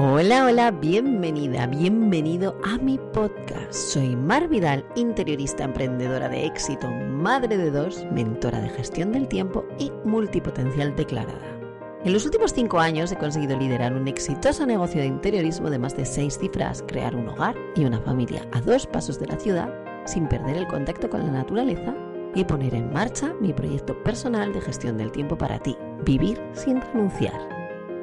Hola, hola, bienvenida, bienvenido a mi podcast. Soy Mar Vidal, interiorista emprendedora de éxito, madre de dos, mentora de gestión del tiempo y multipotencial declarada. En los últimos cinco años he conseguido liderar un exitoso negocio de interiorismo de más de seis cifras, crear un hogar y una familia a dos pasos de la ciudad sin perder el contacto con la naturaleza y poner en marcha mi proyecto personal de gestión del tiempo para ti, vivir sin renunciar.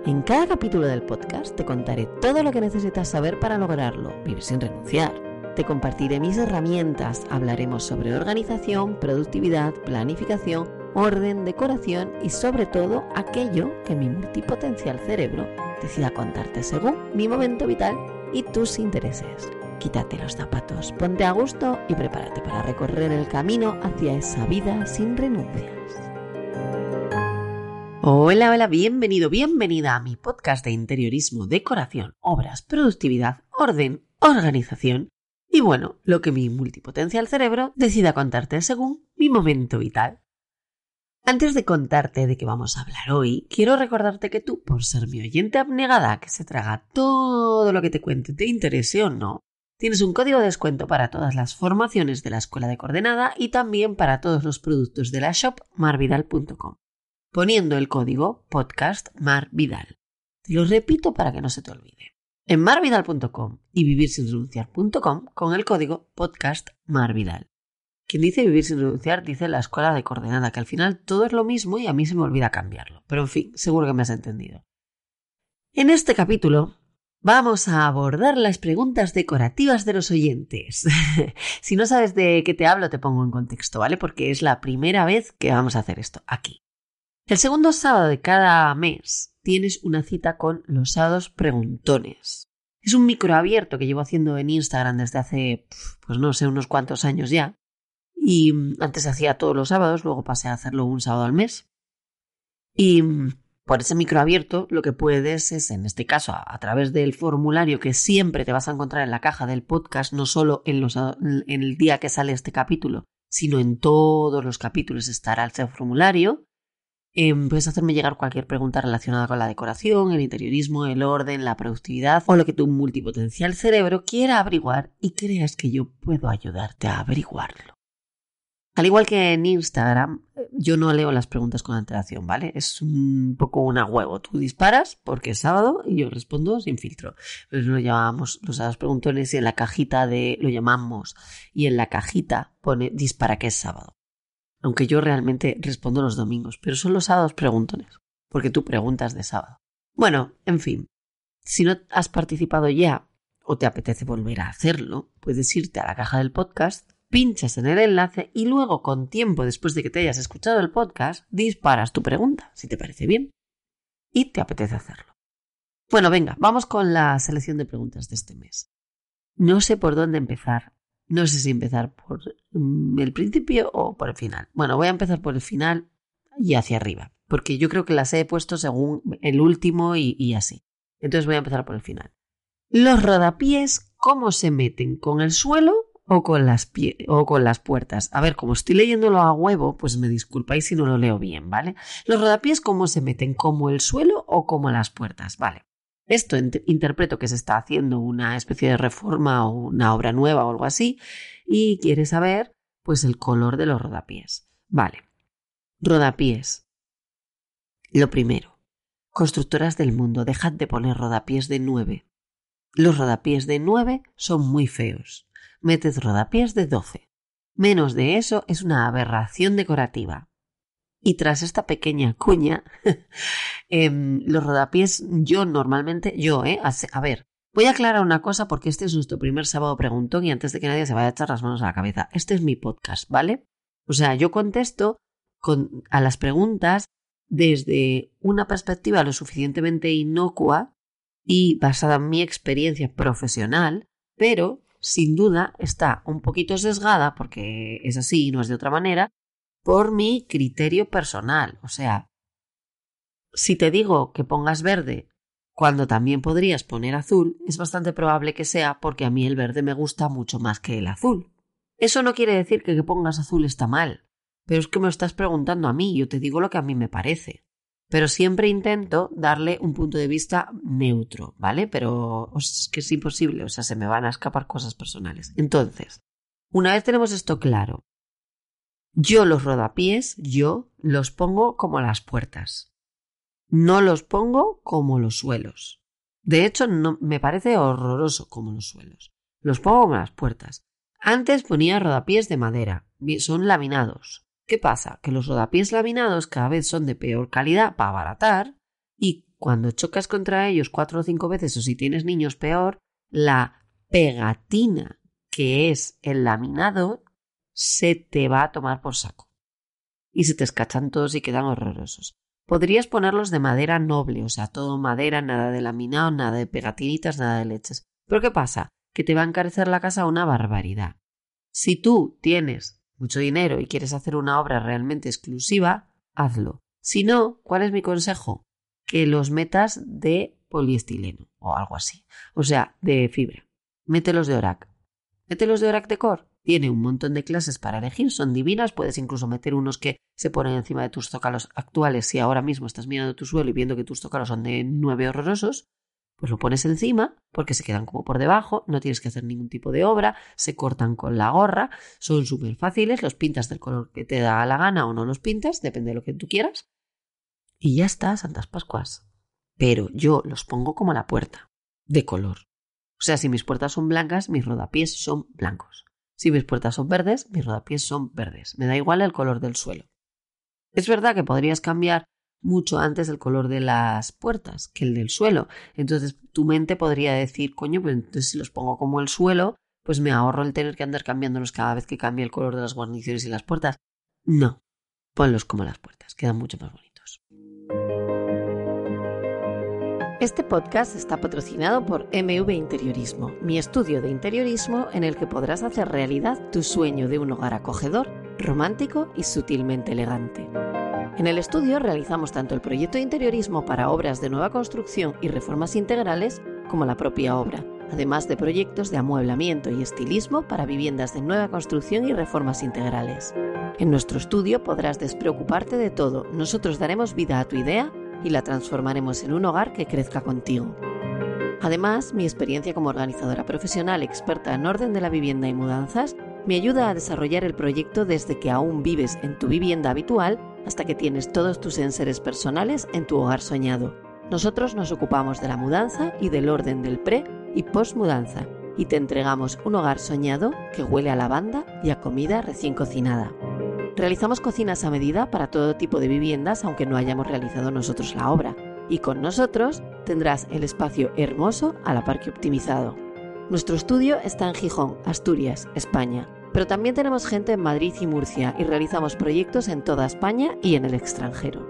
En cada capítulo del podcast te contaré todo lo que necesitas saber para lograrlo, vivir sin renunciar. Te compartiré mis herramientas, hablaremos sobre organización, productividad, planificación, orden, decoración y sobre todo aquello que mi multipotencial cerebro decida contarte según mi momento vital y tus intereses. Quítate los zapatos, ponte a gusto y prepárate para recorrer el camino hacia esa vida sin renuncias. Hola, hola, bienvenido, bienvenida a mi podcast de interiorismo, decoración, obras, productividad, orden, organización y bueno, lo que mi multipotencial cerebro decida contarte según mi momento vital. Antes de contarte de qué vamos a hablar hoy, quiero recordarte que tú, por ser mi oyente abnegada que se traga todo lo que te cuente, te interese o no, tienes un código de descuento para todas las formaciones de la Escuela de Coordenada y también para todos los productos de la shop marvidal.com poniendo el código podcast marvidal. Te lo repito para que no se te olvide. En marvidal.com y vivirsinrenunciar.com con el código podcast marvidal. Quien dice vivir sin renunciar dice la escuela de coordenada, que al final todo es lo mismo y a mí se me olvida cambiarlo. Pero en fin, seguro que me has entendido. En este capítulo vamos a abordar las preguntas decorativas de los oyentes. si no sabes de qué te hablo, te pongo en contexto, ¿vale? Porque es la primera vez que vamos a hacer esto aquí. El segundo sábado de cada mes tienes una cita con los sábados preguntones. Es un micro abierto que llevo haciendo en Instagram desde hace, pues no sé, unos cuantos años ya. Y mm, antes hacía todos los sábados, luego pasé a hacerlo un sábado al mes. Y mm, por ese micro abierto lo que puedes es, en este caso, a, través del formulario que siempre te vas a encontrar en la caja del podcast, no solo en, en el día que sale este capítulo, sino en todos los capítulos estará ese formulario Em, puedes hacerme llegar cualquier pregunta relacionada con la decoración, el interiorismo, el orden, la productividad o lo que tu multipotencial cerebro quiera averiguar y creas que yo puedo ayudarte a averiguarlo. Al igual que en Instagram, yo no leo las preguntas con antelación, ¿vale? Es un poco una huevo. Tú disparas porque es sábado y yo respondo sin filtro. Pues lo llamamos los sábados preguntones y en la cajita de lo llamamos y en la cajita pone dispara que es sábado aunque yo realmente respondo los domingos, pero son los sábados preguntones, porque tú preguntas de sábado. Bueno, en fin, si no has participado ya o te apetece volver a hacerlo, puedes irte a la caja del podcast, pinchas en el enlace y luego, con tiempo después de que te hayas escuchado el podcast, disparas tu pregunta, si te parece bien, y te apetece hacerlo. Bueno, venga, vamos con la selección de preguntas de este mes. No sé por dónde empezar no sé si empezar por mm, el principio o por el final. Bueno, voy a empezar por el final y hacia arriba, porque yo creo que las he puesto según el último y, así. Entonces voy a empezar por el final. Los rodapiés, ¿cómo se meten? ¿Con el suelo o con las, o con las puertas? A ver, como estoy leyéndolo a huevo, pues me disculpáis si no lo leo bien, ¿vale? Los rodapiés, ¿cómo se meten? ¿Como el suelo o como las puertas? Vale. Esto interpreto que se está haciendo una especie de reforma o una obra nueva o algo así y quiere saber pues el color de los rodapiés. Vale. Rodapiés. Lo primero. Constructoras del mundo, dejad de poner rodapiés de 9. Los rodapiés de 9 son muy feos. Meted rodapiés de 12. Menos de eso es una aberración decorativa. Y tras esta pequeña cuña, em, los rodapiés, yo normalmente, yo, ¿eh? A ver, voy a aclarar una cosa porque este es nuestro primer sábado preguntón y antes de que nadie se vaya a echar las manos a la cabeza, este es mi podcast, ¿vale? O sea, yo contesto con, a las preguntas desde una perspectiva lo suficientemente inocua y basada en mi experiencia profesional, pero sin duda está un poquito sesgada, porque es así y no es de otra manera, por mi criterio personal. O sea, si te digo que pongas verde cuando también podrías poner azul, es bastante probable que sea porque a mí el verde me gusta mucho más que el azul. Eso no quiere decir que que pongas azul está mal, pero es que me estás preguntando a mí, yo te digo lo que a mí me parece. pero siempre intento darle un punto de vista neutro, ¿vale? Pero es que es imposible, o sea, se me van a escapar cosas personales. Entonces, una vez tenemos esto claro, yo los rodapiés, yo los pongo como las puertas. No los pongo como los suelos. De hecho, no, me parece horroroso como los suelos. Los pongo como las puertas. Antes ponía rodapiés de madera. Son laminados. ¿Qué pasa? Que los rodapiés laminados cada vez son de peor calidad para abaratar y cuando chocas contra ellos cuatro o cinco veces o si tienes niños peor, la pegatina que es el laminado se te va a tomar por saco. Y se te escachan todos y quedan horrorosos. Podrías ponerlos de madera noble, o sea, todo madera, nada de laminado, nada de pegatinitas, nada de leches. Pero ¿qué pasa? Que te va a encarecer la casa una barbaridad. Si tú tienes mucho dinero y quieres hacer una obra realmente exclusiva, hazlo. Si no, ¿cuál es mi consejo? Que los metas de poliestileno o algo así. O sea, de fibra. Mételos de Orac. Mételos de Orac Decor. Tiene un montón de clases para elegir, son divinas, puedes incluso meter unos que se ponen encima de tus zócalos actuales si ahora mismo estás mirando tu suelo y viendo que tus zócalos son de nueve horrorosos, pues lo pones encima porque se quedan como por debajo, no tienes que hacer ningún tipo de obra, se cortan con la gorra, son súper fáciles, los pintas del color que te da la gana o no los pintas, depende de lo que tú quieras. Y ya está, Santas Pascuas. Pero yo los pongo como la puerta, de color. O sea, si mis puertas son blancas, mis rodapiés son blancos. Si mis puertas son verdes, mis rodapiés son verdes. Me da igual el color del suelo. Es verdad que podrías cambiar mucho antes el color de las puertas que el del suelo. Entonces tu mente podría decir, coño, pues entonces si los pongo como el suelo, pues me ahorro el tener que andar cambiándolos cada vez que cambie el color de las guarniciones y las puertas. No, ponlos como las puertas, quedan mucho más bonitos. Este podcast está patrocinado por MV Interiorismo, mi estudio de interiorismo en el que podrás hacer realidad tu sueño de un hogar acogedor, romántico y sutilmente elegante. En el estudio realizamos tanto el proyecto de interiorismo para obras de nueva construcción y reformas integrales como la propia obra, además de proyectos de amueblamiento y estilismo para viviendas de nueva construcción y reformas integrales. En nuestro estudio podrás despreocuparte de todo, nosotros daremos vida a tu idea y la transformaremos en un hogar que crezca contigo. Además, mi experiencia como organizadora profesional experta en orden de la vivienda y mudanzas me ayuda a desarrollar el proyecto desde que aún vives en tu vivienda habitual hasta que tienes todos tus enseres personales en tu hogar soñado. Nosotros nos ocupamos de la mudanza y del orden del pre y post mudanza y te entregamos un hogar soñado que huele a lavanda y a comida recién cocinada. Realizamos cocinas a medida para todo tipo de viviendas aunque no hayamos realizado nosotros la obra. Y con nosotros tendrás el espacio hermoso a la par que optimizado. Nuestro estudio está en Gijón, Asturias, España, pero también tenemos gente en Madrid y Murcia y realizamos proyectos en toda España y en el extranjero.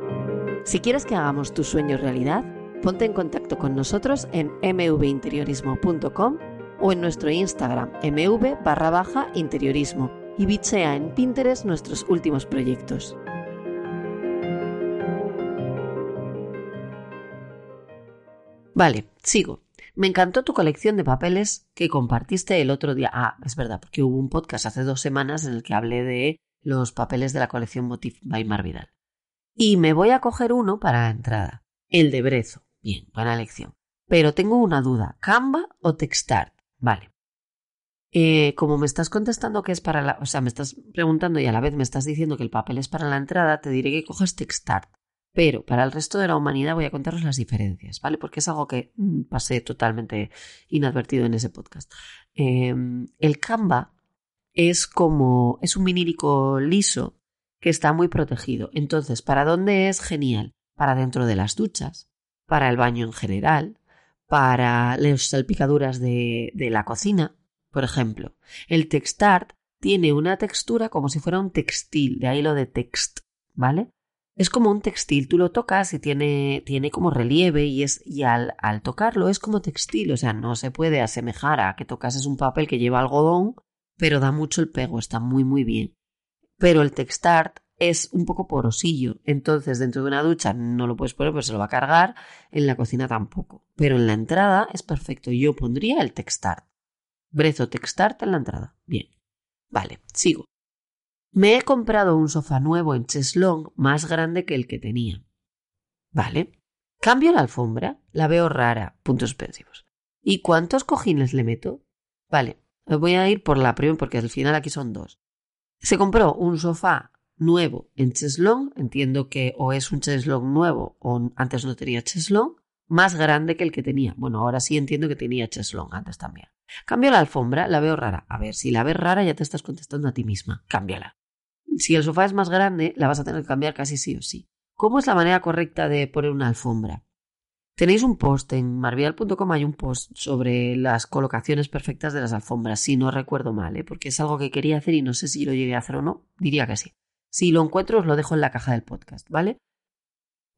Si quieres que hagamos tus sueños realidad, ponte en contacto con nosotros en mvinteriorismo.com o en nuestro Instagram mv barra baja interiorismo y bichea en Pinterest nuestros últimos proyectos. Vale, sigo. Me encantó tu colección de papeles que compartiste el otro día. Ah, es verdad, porque hubo un podcast hace dos semanas en el que hablé de los papeles de la colección Motif by Marvidal. Y me voy a coger uno para la entrada. El de Brezo. Bien, buena elección. Pero tengo una duda. ¿Canva o Textart? Vale. Eh, como me estás contestando que es para la, o sea, me estás preguntando y a la vez me estás diciendo que el papel es para la entrada, te diré que cojas Textart. Pero para el resto de la humanidad voy a contaros las diferencias, ¿vale? Porque es algo que mm, pasé totalmente inadvertido en ese podcast. Em, el Canva es como, es un vinílico liso que está muy protegido. Entonces, ¿para dónde es genial? Para dentro de las duchas, para el baño en general, para las salpicaduras de, de la cocina, por ejemplo, el textart tiene una textura como si fuera un textil, de ahí lo de text, ¿vale? Es como un textil, tú lo tocas y tiene, tiene como relieve y, es, y al, al tocarlo es como textil, o sea, no se puede asemejar a que tocases un papel que lleva algodón, pero da mucho el pego, está muy muy bien. Pero el textart es un poco porosillo, entonces dentro de una ducha no lo puedes poner, pues se lo va a cargar, en la cocina tampoco. Pero en la entrada es perfecto, yo pondría el textart. Brezo Textart en la entrada. Bien. Vale, sigo. Me he comprado un sofá nuevo en Cheslong más grande que el que tenía. Vale. Cambio la alfombra, la veo rara, puntos suspensivos. ¿Y cuántos cojines le meto? Vale, voy a ir por la primera porque al final aquí son dos. Se compró un sofá nuevo en cheslong, entiendo que o es un cheslong nuevo o antes no tenía cheslong, más grande que el que tenía. Bueno, ahora sí entiendo que tenía cheslong antes también. Cambio la alfombra, la veo rara. A ver, si la ves rara ya te estás contestando a ti misma. Cámbiala. Si el sofá es más grande, la vas a tener que cambiar casi sí o sí. ¿Cómo es la manera correcta de poner una alfombra? Tenéis un post en marvial.com, hay un post sobre las colocaciones perfectas de las alfombras, si no recuerdo mal, ¿eh? porque es algo que quería hacer y no sé si lo llegué a hacer o no, diría que sí. Si lo encuentro os lo dejo en la caja del podcast, ¿vale?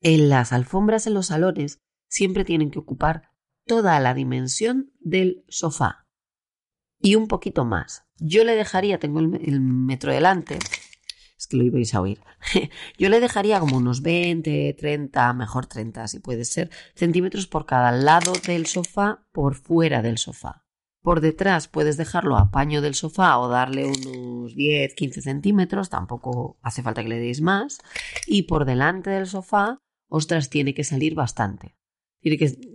En las alfombras en los salones siempre tienen que ocupar toda la dimensión del sofá y un poquito más. Yo le dejaría, tengo el, metro delante, es que lo ibais a oír. Yo le dejaría como unos 20, 30, mejor 30 si puede ser, centímetros por cada lado del sofá por fuera del sofá. Por detrás puedes dejarlo a paño del sofá o darle unos 10, 15 centímetros, tampoco hace falta que le deis más. Y por delante del sofá, ostras, tiene que salir bastante.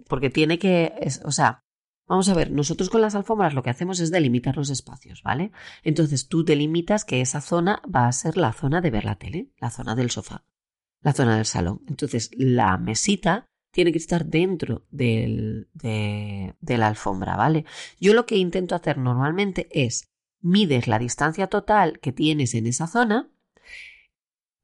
Porque tiene que, o sea, vamos a ver, nosotros con las alfombras lo que hacemos es delimitar los espacios, ¿vale? Entonces tú delimitas que esa zona va a ser la zona de ver la tele, la zona del sofá, la zona del salón. Entonces la mesita tiene que estar dentro de, de la alfombra, ¿vale? Yo lo que intento hacer normalmente es mides la distancia total que tienes en esa zona,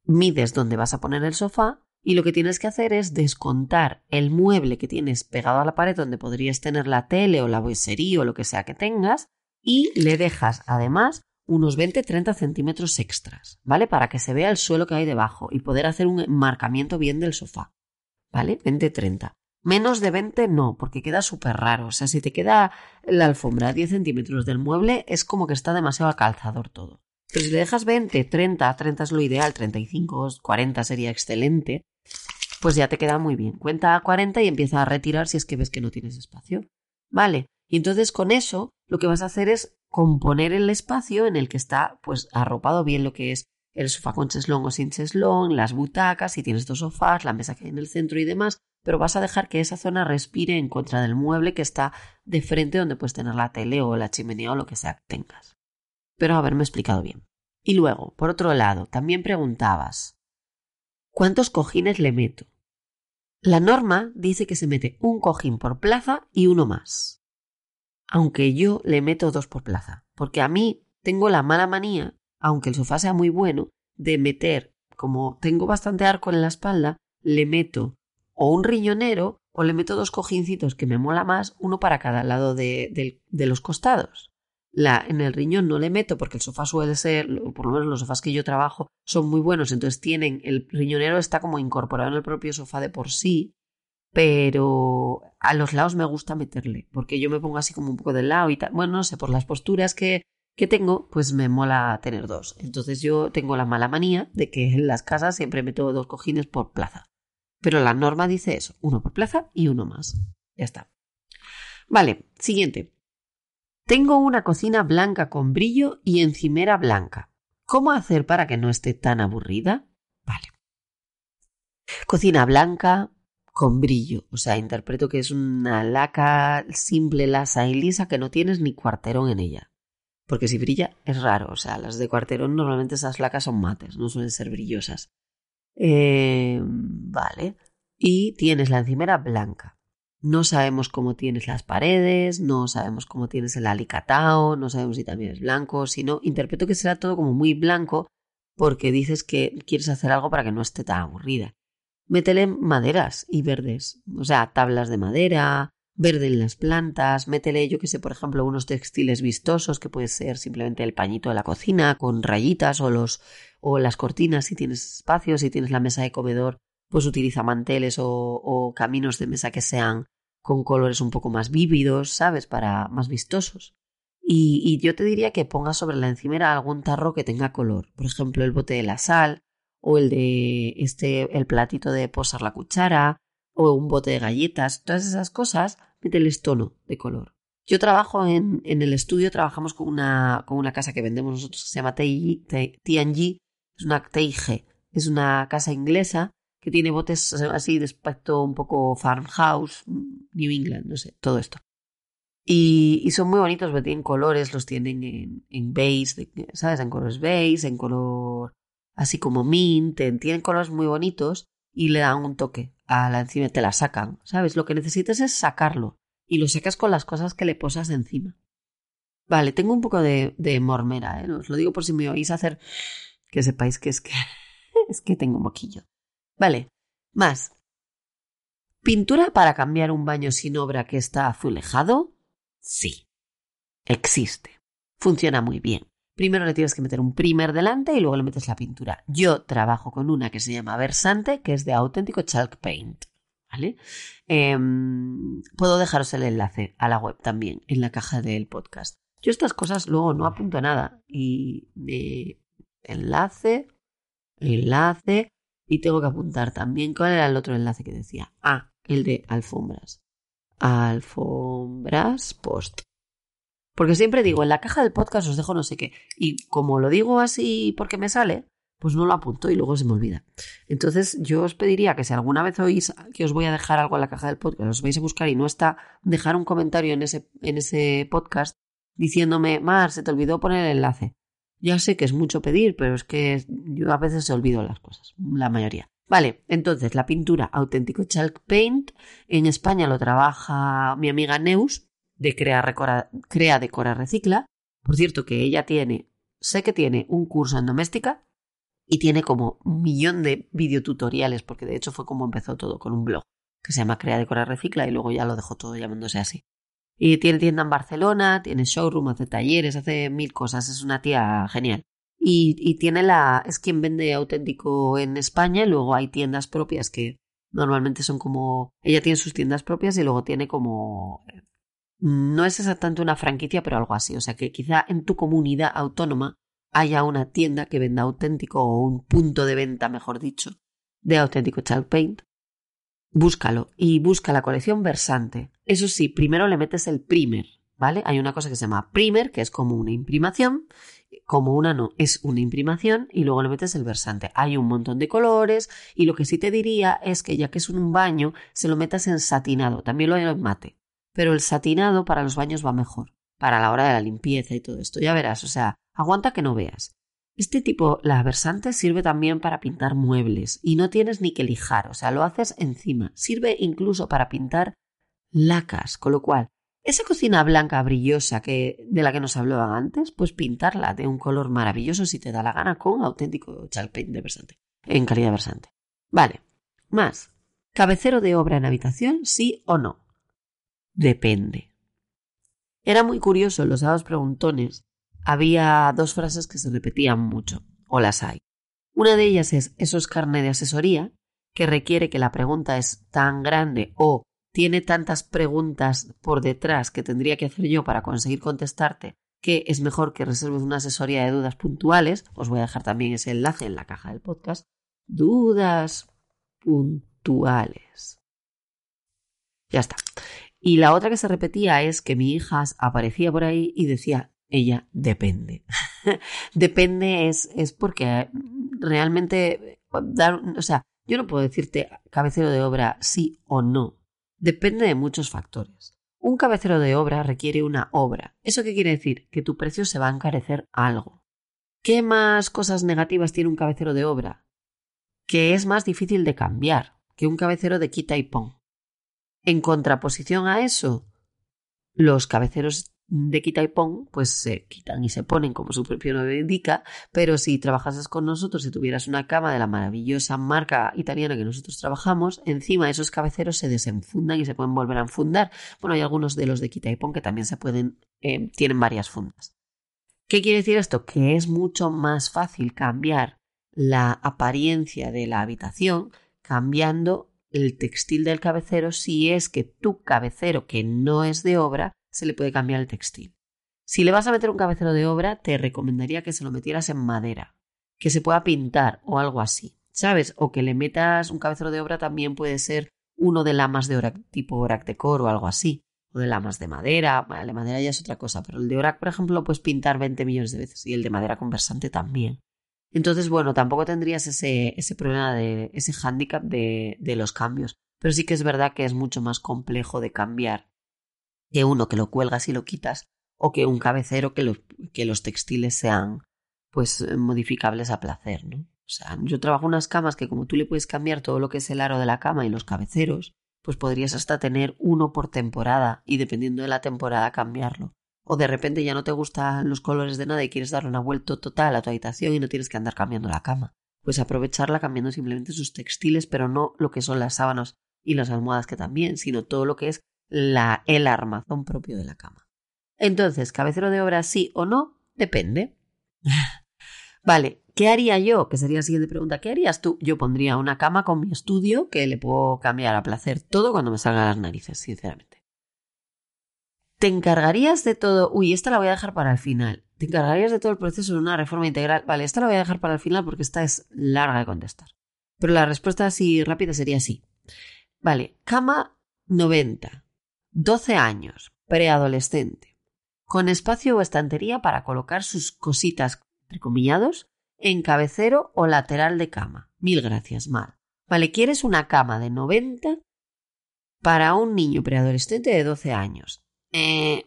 mides dónde vas a poner el sofá y lo que tienes que hacer es descontar el mueble que tienes pegado a la pared donde podrías tener la tele o la boisería o lo que sea que tengas y le dejas además unos 20-30 centímetros extras, ¿vale? Para que se vea el suelo que hay debajo y poder hacer un marcamiento bien del sofá. ¿vale? 20-30. Menos de 20 no, porque queda súper raro. O sea, si te queda la alfombra a 10 centímetros del mueble, es como que está demasiado calzador todo. Pero si le dejas 20, 30, 30 es lo ideal, 35, 40 sería excelente, pues ya te queda muy bien. Cuenta a 40 y empieza a retirar si es que ves que no tienes espacio. Vale. Y entonces con eso lo que vas a hacer es componer el espacio en el que está pues arropado bien lo que es el sofá con cheslón o sin cheslón, las butacas, si tienes dos sofás, la mesa que hay en el centro y demás, pero vas a dejar que esa zona respire en contra del mueble que está de frente donde puedes tener la tele o la chimenea o lo que sea que tengas. Pero haberme explicado bien. Y luego, por otro lado, también preguntabas, ¿cuántos cojines le meto? La norma dice que se mete un cojín por plaza y uno más. Aunque yo le meto dos por plaza, porque a mí tengo la mala manía aunque el sofá sea muy bueno, de meter, como tengo bastante arco en la espalda, le meto o un riñonero o le meto dos cojincitos que me mola más, uno para cada lado de, de, los costados. La, en el riñón no le meto porque el sofá suele ser, por lo menos los sofás que yo trabajo son muy buenos, entonces tienen, el riñonero está como incorporado en el propio sofá de por sí, pero a los lados me gusta meterle, porque yo me pongo así como un poco de lado y tal, bueno, no sé, por las posturas que, que tengo, pues me mola tener dos. Entonces yo tengo la mala manía de que en las casas siempre meto dos cojines por plaza. Pero la norma dice eso, uno por plaza y uno más. Ya está. Vale, siguiente. Tengo una cocina blanca con brillo y encimera blanca. ¿Cómo hacer para que no esté tan aburrida? Vale. Cocina blanca con brillo. O sea, interpreto que es una laca simple, lasa y lisa que no tienes ni cuarterón en ella. Porque si brilla es raro, o sea, las de cuarterón normalmente esas lacas son mates, no suelen ser brillosas. Eh, vale. Y tienes la encimera blanca. No sabemos cómo tienes las paredes, no sabemos cómo tienes el alicatao, no sabemos si también es blanco, si no, interpreto que será todo como muy blanco porque dices que quieres hacer algo para que no esté tan aburrida. Métele maderas y verdes, o sea, tablas de madera, verde en las plantas, métele, yo que sé, por ejemplo, unos textiles vistosos, que puede ser simplemente el pañito de la cocina, con rayitas, o los, o las cortinas si tienes espacio, si tienes la mesa de comedor, pues utiliza manteles o, o caminos de mesa que sean con colores un poco más vívidos, ¿sabes? Para más vistosos. Y, yo te diría que pongas sobre la encimera algún tarro que tenga color. Por ejemplo, el bote de la sal, o el de este, el platito de posar la cuchara, o un bote de galletas. Todas esas cosas mételes tono de color. Yo trabajo en, en el estudio, trabajamos con una, con una casa que vendemos nosotros que se llama TNG, es una TIG, es una casa inglesa que tiene botes así de aspecto un poco farmhouse, New England, no sé, todo esto. Y, son muy bonitos, porque tienen colores, los tienen en, en beige, ¿sabes? En colores beige, en color así como mint, tienen colores muy bonitos y le dan un toque a la encima, te la sacan, ¿sabes? Lo que necesitas es sacarlo y lo sacas con las cosas que le posas encima. Vale, tengo un poco de, de mormera, ¿eh? os lo digo por si me oís hacer que sepáis que es que es que tengo moquillo. Vale, más. ¿Pintura para cambiar un baño sin obra que está azulejado? Sí. Existe. Funciona muy bien. Primero le tienes que meter un primer delante y luego le metes la pintura. Yo trabajo con una que se llama Versante, que es de auténtico chalk paint. ¿Vale? Em, puedo dejaros el enlace a la web también en la caja del podcast. Yo estas cosas luego no apunto nada y enlace, enlace y tengo que apuntar también cuál era el otro enlace que decía. Ah, el de alfombras. Alfombras post. Porque siempre digo, en la caja del podcast os dejo no sé qué. Y como lo digo así porque me sale, pues no lo apunto y luego se me olvida. Entonces yo os pediría que si alguna vez oís que os voy a dejar algo en la caja del podcast, os vais a buscar y no está, dejar un comentario en ese, en ese podcast diciéndome, Mar, se te olvidó poner el enlace. Ya sé que es mucho pedir, pero es que yo a veces olvido las cosas, la mayoría. Vale, entonces la pintura auténtico chalk paint en España lo trabaja mi amiga Neus de Crea, Crea Decora Recicla. Por cierto que ella tiene, sé que tiene un curso en doméstica y tiene como un millón de videotutoriales, porque de hecho fue como empezó todo con un blog que se llama Crea Decora Recicla y luego ya lo dejó todo llamándose así. Y tiene tienda en Barcelona, tiene showroom, hace talleres, hace mil cosas. Es una tía genial. Y, y tiene la. es quien vende auténtico en España. Y luego hay tiendas propias que normalmente son como. Ella tiene sus tiendas propias y luego tiene como. No es exactamente una franquicia, pero algo así. O sea que quizá en tu comunidad autónoma haya una tienda que venda auténtico o un punto de venta, mejor dicho, de auténtico Child Paint búscalo y busca la colección versante. Eso sí, primero le metes el primer, ¿vale? Hay una cosa que se llama primer, que es como una imprimación, como una no, es una imprimación y luego le metes el versante. Hay un montón de colores y lo que sí te diría es que ya que es un baño, se lo metas en satinado, también lo hay en mate, pero el satinado para los baños va mejor, para la hora de la limpieza y todo esto, ya verás, o sea, aguanta que no veas. Este tipo, la versante sirve también para pintar muebles y no tienes ni que lijar, o sea, lo haces encima. Sirve incluso para pintar lacas, con lo cual, esa cocina blanca brillosa que, de la que nos hablaban antes, pues pintarla de un color maravilloso si te da la gana con auténtico chalk paint de versante, en calidad versante. Vale, más. ¿Cabecero de obra en habitación, sí o no? Depende. Era muy curioso los dados preguntones había dos frases que se repetían mucho, o las hay. Una de ellas es eso es carne de asesoría, que requiere que la pregunta es tan grande o tiene tantas preguntas por detrás que tendría que hacer yo para conseguir contestarte que es mejor que reserves una asesoría de dudas puntuales. Os voy a dejar también ese enlace en la caja del podcast. Dudas puntuales. Ya está. Y la otra que se repetía es que mi hija aparecía por ahí y decía ella depende. depende es, es porque realmente dar, o sea, yo no puedo decirte cabecero de obra sí o no. Depende de muchos factores. Un cabecero de obra requiere una obra. ¿Eso qué quiere decir? Que tu precio se va a encarecer algo. ¿Qué más cosas negativas tiene un cabecero de obra? Que es más difícil de cambiar que un cabecero de quita y pon. En contraposición a eso, los cabeceros de quita y pon, pues se quitan y se ponen como su propio nombre indica, pero si trabajases con nosotros y tuvieras una cama de la maravillosa marca italiana que nosotros trabajamos, encima esos cabeceros se desenfundan y se pueden volver a enfundar. Bueno, hay algunos de los de quita y pon que también se pueden, eh, tienen varias fundas. ¿Qué quiere decir esto? Que es mucho más fácil cambiar la apariencia de la habitación cambiando el textil del cabecero si es que tu cabecero, que no es de obra, se le puede cambiar el textil. Si le vas a meter un cabecero de obra, te recomendaría que se lo metieras en madera, que se pueda pintar o algo así, ¿sabes? O que le metas un cabecero de obra también puede ser uno de lamas de orac, tipo orac decor o algo así, o de lamas de madera, vale, madera ya es otra cosa, pero el de orac, por ejemplo, lo puedes pintar 20 millones de veces y el de madera conversante también. Entonces, bueno, tampoco tendrías ese, ese problema de ese hándicap de, de los cambios. Pero sí que es verdad que es mucho más complejo de cambiar que uno que lo cuelgas y lo quitas o que un cabecero que los, que los textiles sean pues modificables a placer, ¿no? O sea, yo trabajo unas camas que como tú le puedes cambiar todo lo que es el aro de la cama y los cabeceros, pues podrías hasta tener uno por temporada y dependiendo de la temporada cambiarlo. O de repente ya no te gustan los colores de nada y quieres darle una vuelta total a tu habitación y no tienes que andar cambiando la cama. Pues aprovecharla cambiando simplemente sus textiles, pero no lo que son las sábanas y las almohadas que también, sino todo lo que es la, el armazón propio de la cama. Entonces, cabecero de obra sí o no, depende. vale, ¿qué haría yo? Que sería la siguiente pregunta. ¿Qué harías tú? Yo pondría una cama con mi estudio que le puedo cambiar a placer todo cuando me salgan las narices, sinceramente. ¿Te encargarías de todo? Uy, esta la voy a dejar para el final. ¿Te encargarías de todo el proceso de una reforma integral? Vale, esta la voy a dejar para el final porque esta es larga de contestar. Pero la respuesta así rápida sería sí. Vale, cama 90, 12 años, preadolescente, con espacio o estantería para colocar sus cositas, entrecomillados, en cabecero o lateral de cama. Mil gracias, Mal. Vale, ¿quieres una cama de 90 para un niño preadolescente de 12 años? Eh,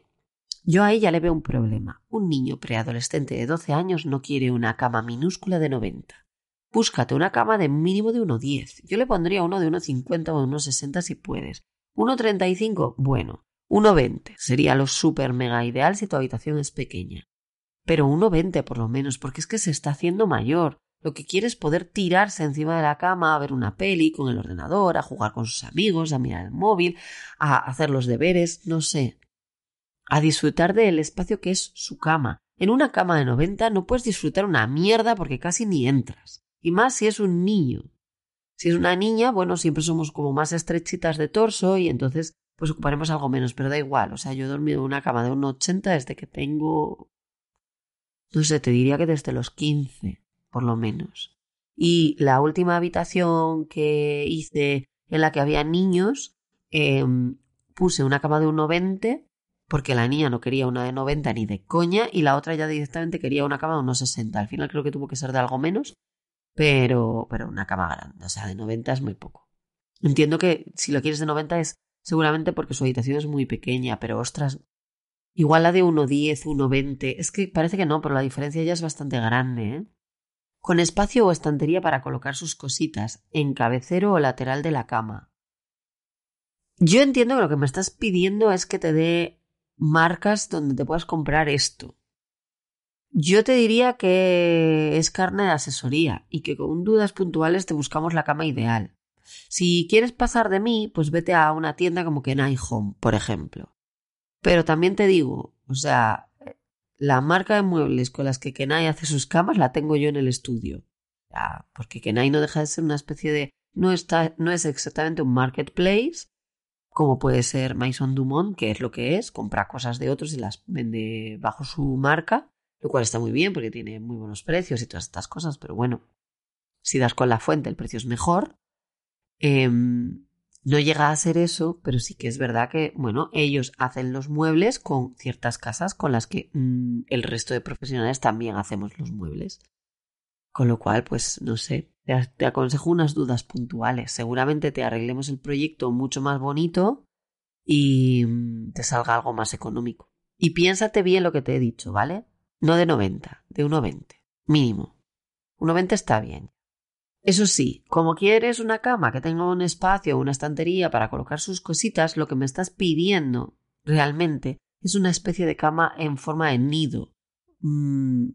yo ahí ya le veo un problema. Un niño preadolescente de 12 años no quiere una cama minúscula de 90. Búscate una cama de mínimo de 1,10. Yo le pondría uno de 1,50 o 1,60 si puedes. 1,35, bueno. 1,20 sería lo super mega ideal si tu habitación es pequeña. Pero 1,20 por lo menos, porque es que se está haciendo mayor. Lo que quiere es poder tirarse encima de la cama a ver una peli con el ordenador, a jugar con sus amigos, a mirar el móvil, a hacer los deberes, no sé. A disfrutar del espacio que es su cama. En una cama de 90 no puedes disfrutar una mierda porque casi ni entras. Y más si es un niño. Si es una niña, bueno, siempre somos como más estrechitas de torso y entonces pues ocuparemos algo menos, pero da igual. O sea, yo he dormido en una cama de un 80 desde que tengo... No sé, te diría que desde los 15, por lo menos. Y la última habitación que hice en la que había niños, em, puse una cama de 1,20 porque la niña no quería una de 90 ni de coña y la otra ya directamente quería una cama de 1,60. Al final creo que tuvo que ser de algo menos pero, pero una cama grande, o sea, de 90 es muy poco. Entiendo que si lo quieres de 90 es seguramente porque su habitación es muy pequeña, pero ostras, igual la de 1,10, 1,20, es que parece que no, pero la diferencia ya es bastante grande, ¿eh? Con espacio o estantería para colocar sus cositas, en cabecero o lateral de la cama. Yo entiendo que lo que me estás pidiendo es que te dé marcas donde te puedas comprar esto. Yo te diría que es carne de asesoría y que con dudas puntuales te buscamos la cama ideal. Si quieres pasar de mí, pues vete a una tienda como Kenai Home, por ejemplo. Pero también te digo, o sea, la marca de muebles con las que Kenai hace sus camas la tengo yo en el estudio. Porque Kenai no deja de ser una especie de. No, está, no es exactamente un marketplace, como puede ser Maison Dumont, que es lo que es, compra cosas de otros y las vende bajo su marca lo cual está muy bien porque tiene muy buenos precios y todas estas cosas, pero bueno, si das con la fuente el precio es mejor. Em, no llega a ser eso, pero sí que es verdad que, bueno, ellos hacen los muebles con ciertas casas con las que mm, el resto de profesionales también hacemos los muebles. Con lo cual, pues no sé, te, aconsejo unas dudas puntuales. Seguramente te arreglemos el proyecto mucho más bonito y mm, te salga algo más económico. Y piénsate bien lo que te he dicho, ¿vale? No de 90, de 1,20. Mínimo. 1,20 está bien. Eso sí, como quieres una cama que tenga un espacio o una estantería para colocar sus cositas, lo que me estás pidiendo realmente es una especie de cama en forma de nido. Mm,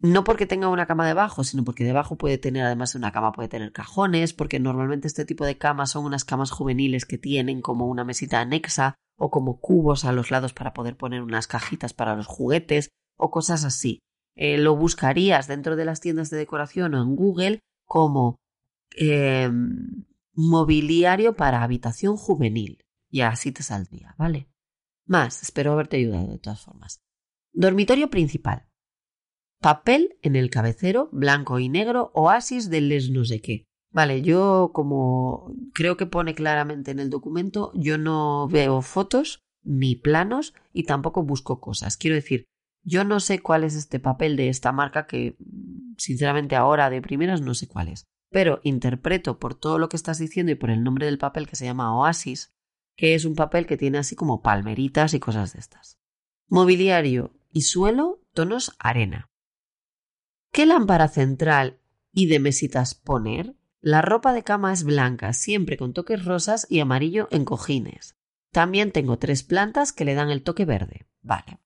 no porque tenga una cama debajo, sino porque debajo puede tener, además de una cama, puede tener cajones, porque normalmente este tipo de camas son unas camas juveniles que tienen como una mesita anexa o como cubos a los lados para poder poner unas cajitas para los juguetes o cosas así. Eh, lo buscarías dentro de las tiendas de decoración o en Google como eh, mobiliario para habitación juvenil y así te saldría, ¿vale? Más, espero haberte ayudado de todas formas. Dormitorio principal. Papel en el cabecero, blanco y negro, oasis de les no sé qué. Vale, yo como creo que pone claramente en el documento, yo no veo fotos ni planos y tampoco busco cosas. Quiero decir, yo no sé cuál es este papel de esta marca que sinceramente ahora de primeras no sé cuál es. Pero interpreto por todo lo que estás diciendo y por el nombre del papel que se llama Oasis, que es un papel que tiene así como palmeritas y cosas de estas. Mobiliario y suelo, tonos arena. ¿Qué lámpara central y de mesitas poner? La ropa de cama es blanca, siempre con toques rosas y amarillo en cojines. También tengo tres plantas que le dan el toque verde. Vale.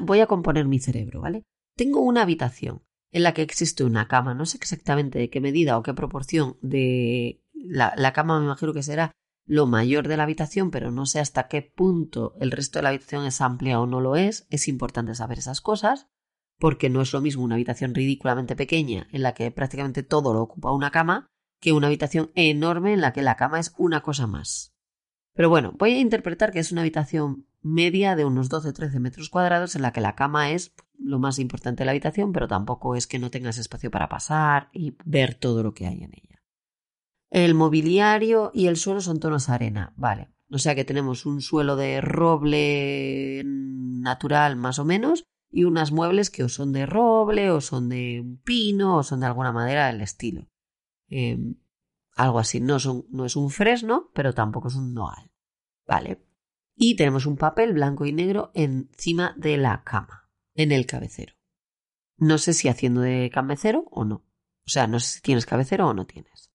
Voy a componer mi cerebro, ¿vale? Tengo una habitación en la que existe una cama, no sé exactamente de qué medida o qué proporción de la, la cama me imagino que será lo mayor de la habitación, pero no sé hasta qué punto el resto de la habitación es amplia o no lo es. Es importante saber esas cosas, porque no es lo mismo una habitación ridículamente pequeña en la que prácticamente todo lo ocupa una cama, que una habitación enorme en la que la cama es una cosa más. Pero bueno, voy a interpretar que es una habitación media de unos 12-13 metros cuadrados en la que la cama es lo más importante de la habitación, pero tampoco es que no tengas espacio para pasar y ver todo lo que hay en ella. El mobiliario y el suelo son tonos arena, vale. O sea que tenemos un suelo de roble natural más o menos y unas muebles que o son de roble o son de pino o son de alguna madera del estilo. Em, algo así. No, son, no es un fresno, pero tampoco es un noal. Vale. Y tenemos un papel blanco y negro encima de la cama, en el cabecero. No sé si haciendo de cabecero o no. O sea, no sé si tienes cabecero o no tienes.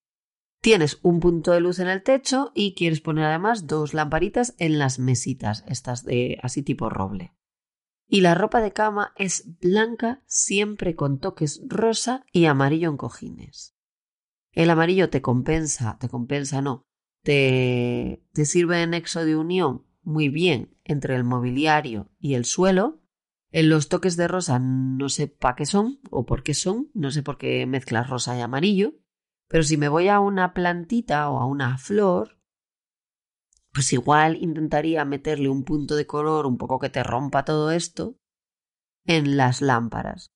Tienes un punto de luz en el techo y quieres poner además dos lamparitas en las mesitas, estas de así tipo roble. Y la ropa de cama es blanca siempre con toques rosa y amarillo en cojines. El amarillo te compensa, te compensa no, te, te sirve de nexo de unión muy bien entre el mobiliario y el suelo. En los toques de rosa no sé para qué son o por qué son, no sé por qué mezclas rosa y amarillo, pero si me voy a una plantita o a una flor, pues igual intentaría meterle un punto de color un poco que te rompa todo esto en las lámparas.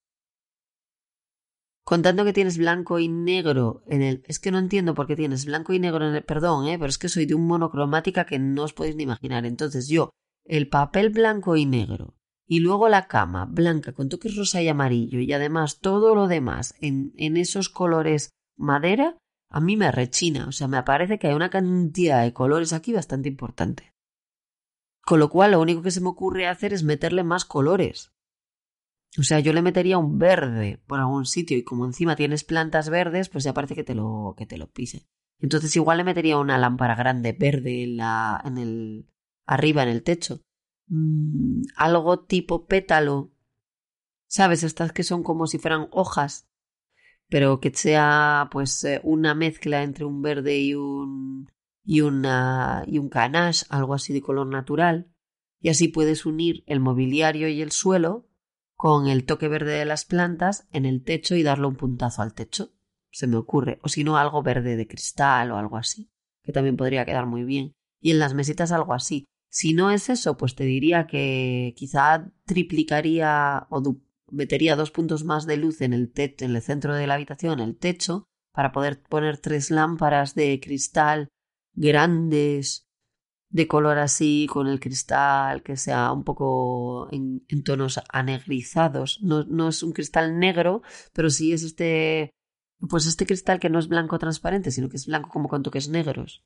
Contando que tienes blanco y negro en el... Es que no entiendo por qué tienes blanco y negro en el... Perdón, ¿eh? pero es que soy de un monocromática que no os podéis ni imaginar. Entonces yo, el papel blanco y negro y luego la cama blanca con toques rosa y amarillo y además todo lo demás en, en esos colores madera, a mí me rechina, o sea, me parece que hay una cantidad de colores aquí bastante importante. Con lo cual, lo único que se me ocurre hacer es meterle más colores. O sea, yo le metería un verde por algún sitio y como encima tienes plantas verdes, pues ya parece que te lo, que te lo pise. Entonces igual le metería una lámpara grande verde en la, en el, arriba en el techo. Mm, algo tipo pétalo. ¿Sabes? Estas que son como si fueran hojas pero que sea pues eh, una mezcla entre un verde y un y una y un canache, algo así de color natural, y así puedes unir el mobiliario y el suelo con el toque verde de las plantas en el techo y darle un puntazo al techo. Se me ocurre, o si no algo verde de cristal o algo así, que también podría quedar muy bien. Y en las mesitas algo así. Si no es eso, pues te diría que quizá triplicaría o metería dos puntos más de luz en el, en el centro de la habitación, el techo, para poder poner tres lámparas de cristal grandes, de color así, con el cristal que sea un poco en, tonos anegrizados. No, no, es un cristal negro, pero sí es este, pues este cristal que no es blanco transparente, sino que es blanco como con toques negros.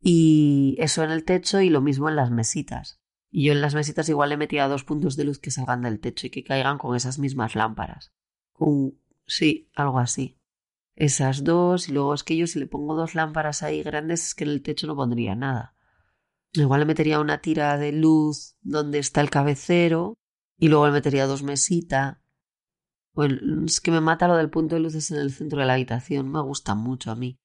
Y eso en el techo y lo mismo en las mesitas. Y yo en las mesitas igual le metía dos puntos de luz que salgan del techo y que caigan con esas mismas lámparas. Con... Sí, algo así. Esas dos, y luego es que yo si le pongo dos lámparas ahí grandes es que en el techo no pondría nada. Igual le metería una tira de luz donde está el cabecero y luego le metería dos mesitas. Bueno, es que me mata lo del punto de luces en el centro de la habitación, me gusta mucho a mí.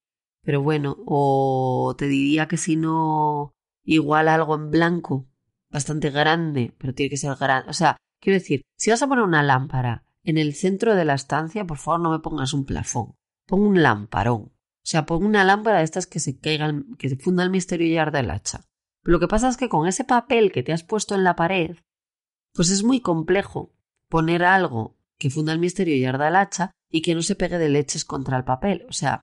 Pero bueno, o te diría que si no, igual algo en blanco, bastante grande, pero tiene que ser grande. O sea, quiero decir, si vas a poner una lámpara en el centro de la estancia, por favor no me pongas un plafón. Pon un lamparón. O sea, pon una lámpara de estas que se caigan, que se funda el misterio y arde el hacha. Lo que pasa es que con ese papel que te has puesto en la pared, pues es muy complejo poner algo que funda el misterio y arda el hacha y que no se pegue de leches contra el papel. O sea,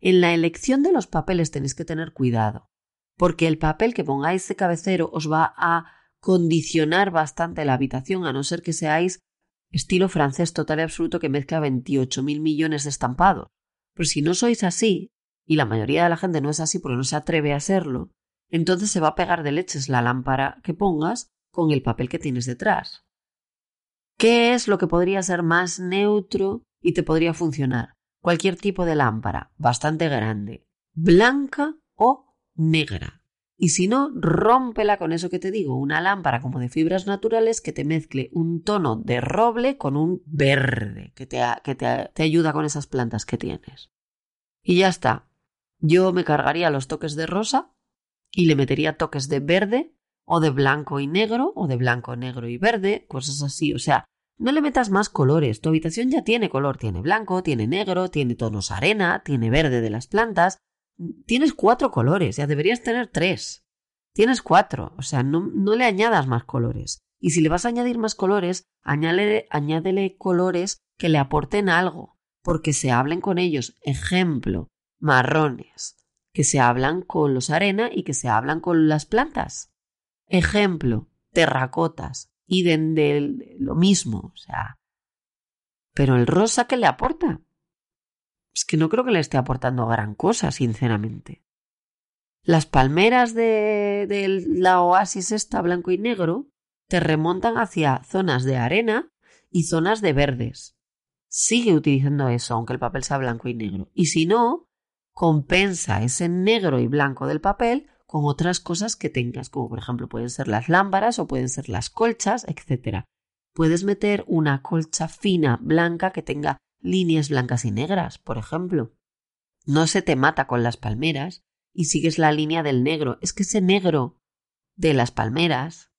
en la elección de los papeles tenéis que tener cuidado porque el papel que pongáis de cabecero os va a condicionar bastante la habitación, a no ser que seáis estilo francés total y absoluto que mezcla 28 mil millones de estampados. Pero si no sois así, y la mayoría de la gente no es así porque no se atreve a serlo, entonces se va a pegar de leches la lámpara que pongas con el papel que tienes detrás. ¿Qué es lo que podría ser más neutro y te podría funcionar? Cualquier tipo de lámpara, bastante grande, blanca o negra. Y si no, rómpela con eso que te digo, una lámpara como de fibras naturales que te mezcle un tono de roble con un verde, que te, que te, te ayuda con esas plantas que tienes. Y ya está. Yo me cargaría los toques de rosa y le metería toques de verde o de blanco y negro o de blanco, negro y verde, cosas así. O sea, no le metas más colores. Tu habitación ya tiene color, tiene blanco, tiene negro, tiene tonos arena, tiene verde de las plantas. Tienes cuatro colores, ya deberías tener tres. Tienes cuatro, o sea, no, le añadas más colores. Y si le vas a añadir más colores, añádele, añádele colores que le aporten algo, porque se hablen con ellos. Ejemplo, marrones, que se hablan con los arena y que se hablan con las plantas. Ejemplo, terracotas, y lo mismo, o sea. Pero el rosa, ¿qué le aporta? Es que no creo que le esté aportando gran cosa, sinceramente. Las palmeras de, de la oasis esta blanco y negro te remontan hacia zonas de arena y zonas de verdes. Sigue utilizando eso, aunque el papel sea blanco y negro. Y si no, compensa ese negro y blanco del papel con otras cosas que tengas, como por ejemplo pueden ser las lámparas o pueden ser las colchas, etc. Puedes meter una colcha fina blanca que tenga líneas blancas y negras, por ejemplo. No se te mata con las palmeras y sigues la línea del negro. Es que ese negro de las palmeras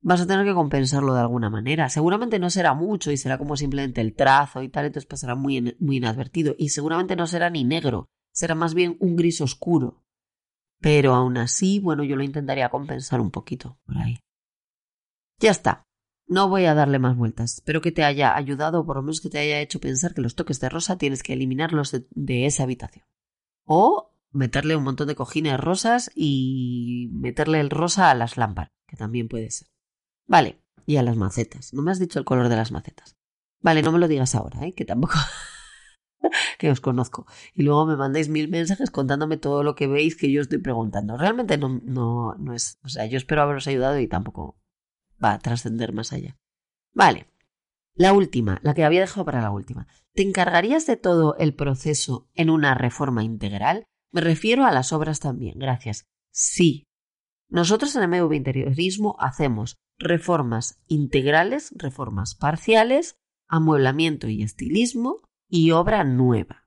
vas a tener que compensarlo de alguna manera. Seguramente no será mucho y será como simplemente el trazo y tal, entonces pasará muy, muy inadvertido. Y seguramente no será ni negro, será más bien un gris oscuro. Pero aún así, bueno, yo lo intentaría compensar un poquito por ahí. Ya está. No voy a darle más vueltas. Espero que te haya ayudado o por lo menos que te haya hecho pensar que los toques de rosa tienes que eliminarlos de, de esa habitación. O meterle un montón de cojines rosas y meterle el rosa a las lámparas, que también puede ser. Vale, y a las macetas. No me has dicho el color de las macetas. Vale, no me lo digas ahora, ¿eh? que tampoco que os conozco. Y luego me mandáis mil mensajes contándome todo lo que veis que yo estoy preguntando. Realmente no, no, no es. O sea, yo espero haberos ayudado y tampoco va a trascender más allá. Vale. La última, la que había dejado para la última. ¿Te encargarías de todo el proceso en una reforma integral? Me refiero a las obras también. Gracias. Sí. Nosotros en MV Interiorismo hacemos reformas integrales, reformas parciales, amueblamiento y estilismo, y obra nueva.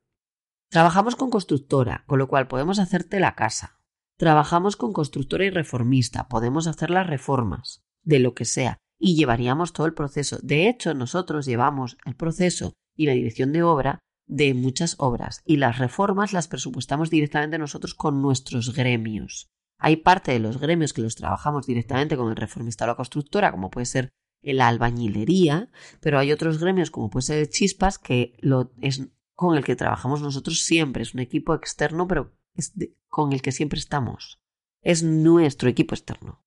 Trabajamos con constructora, con lo cual podemos hacerte la casa. Trabajamos con constructora y reformista, podemos hacer las reformas, de lo que sea, y llevaríamos todo el proceso. De hecho, nosotros llevamos el proceso y la dirección de obra de muchas obras, y las reformas las presupuestamos directamente nosotros con nuestros gremios. Hay parte de los gremios que los trabajamos directamente con el reformista o la constructora, como puede ser la albañilería, pero hay otros gremios como puede ser Chispas que con el que trabajamos nosotros siempre, es un equipo externo, pero es con el que siempre estamos. Es nuestro equipo externo,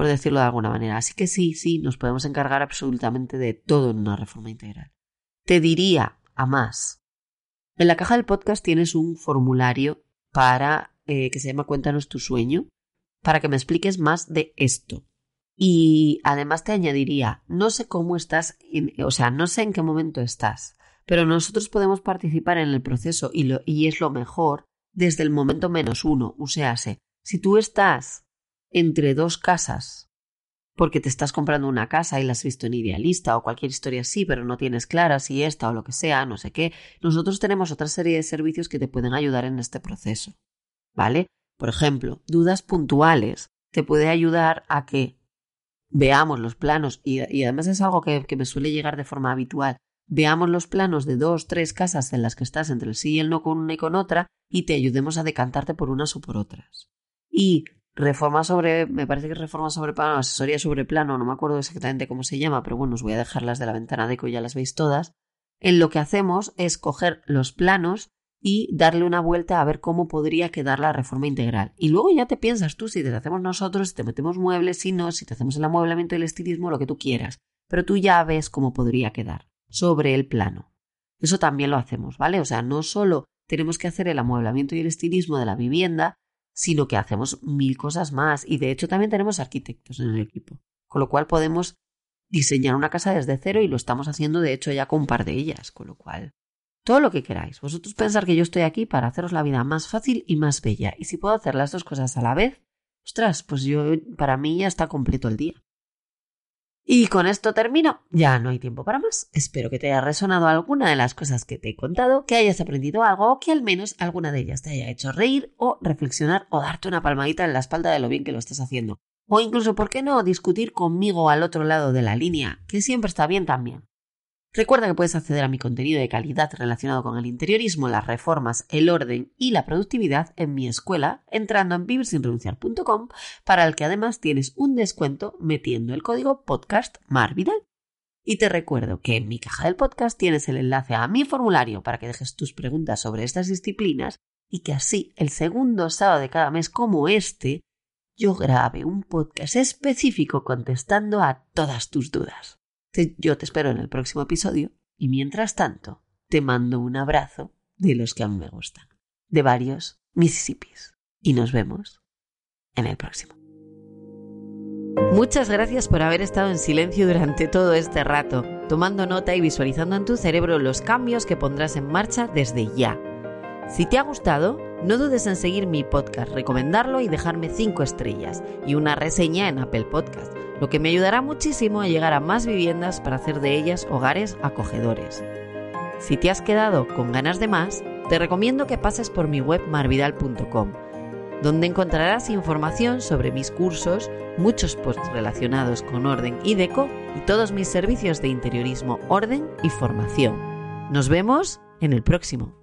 por decirlo de alguna manera. Así que sí, sí, nos podemos encargar absolutamente de todo en una reforma integral. Te diría a más. En la caja del podcast tienes un formulario para eh, que se llama Cuéntanos tu sueño, para que me expliques más de esto. Y además te añadiría, no sé cómo estás, o sea, no sé en qué momento estás, pero nosotros podemos participar en el proceso y, y es lo mejor desde el momento menos uno. O sea, si tú estás entre dos casas porque te estás comprando una casa y la has visto en idealista o cualquier historia así, pero no tienes clara si esta o lo que sea, no sé qué, nosotros tenemos otra serie de servicios que te pueden ayudar en este proceso. ¿Vale? Por ejemplo, dudas puntuales te puede ayudar a que veamos los planos, y, además es algo que, me suele llegar de forma habitual, veamos los planos de dos, tres casas en las que estás entre el sí y el no con una y con otra, y te ayudemos a decantarte por unas o por otras. Y reforma sobre, me parece que reforma sobre plano, asesoría sobre plano, no me acuerdo exactamente cómo se llama, pero bueno, os voy a dejarlas de la ventana de que ya las veis todas. En lo que hacemos es coger los planos y darle una vuelta a ver cómo podría quedar la reforma integral. Y luego ya te piensas tú si te hacemos nosotros, si te metemos muebles, si no, si te hacemos el amueblamiento y el estilismo, lo que tú quieras. pero tú ya ves cómo podría quedar sobre el plano. Eso también lo hacemos, ¿vale? O sea, no solo tenemos que hacer el amueblamiento y el estilismo de la vivienda, sino que hacemos mil cosas más y de hecho también tenemos arquitectos en el equipo, con lo cual podemos diseñar una casa desde cero y lo estamos haciendo de hecho ya con un par de ellas, con lo cual todo lo que queráis. Vosotros pensar que yo estoy aquí para haceros la vida más fácil y más bella y si puedo hacer las dos cosas a la vez, ostras, pues yo para mí ya está completo el día. Y con esto termino. Ya no hay tiempo para más. Espero que te haya resonado alguna de las cosas que te he contado, que hayas aprendido algo o que al menos alguna de ellas te haya hecho reír o reflexionar o darte una palmadita en la espalda de lo bien que lo estás haciendo. O incluso, ¿por qué no discutir conmigo al otro lado de la línea? Que siempre está bien también. Recuerda que puedes acceder a mi contenido de calidad relacionado con el interiorismo, las reformas, el orden y la productividad en mi escuela entrando en vivirsinrenunciar.com para el que además tienes un descuento metiendo el código podcast marvidal. Y te recuerdo que en mi caja del podcast tienes el enlace a mi formulario para que dejes tus preguntas sobre estas disciplinas y que así el segundo sábado de cada mes como este yo grabe un podcast específico contestando a todas tus dudas. Yo te espero en el próximo episodio y mientras tanto te mando un abrazo de los que a mí me gustan, de varios Mississippis. Y nos vemos en el próximo. Muchas gracias por haber estado en silencio durante todo este rato, tomando nota y visualizando en tu cerebro los cambios que pondrás en marcha desde ya. Si te ha gustado, no dudes en seguir mi podcast, recomendarlo y dejarme 5 estrellas y una reseña en Apple Podcast lo que me ayudará muchísimo a llegar a más viviendas para hacer de ellas hogares acogedores. Si te has quedado con ganas de más, te recomiendo que pases por mi web marvidal.com, donde encontrarás información sobre mis cursos, muchos posts relacionados con orden y deco y todos mis servicios de interiorismo, orden y formación. Nos vemos en el próximo.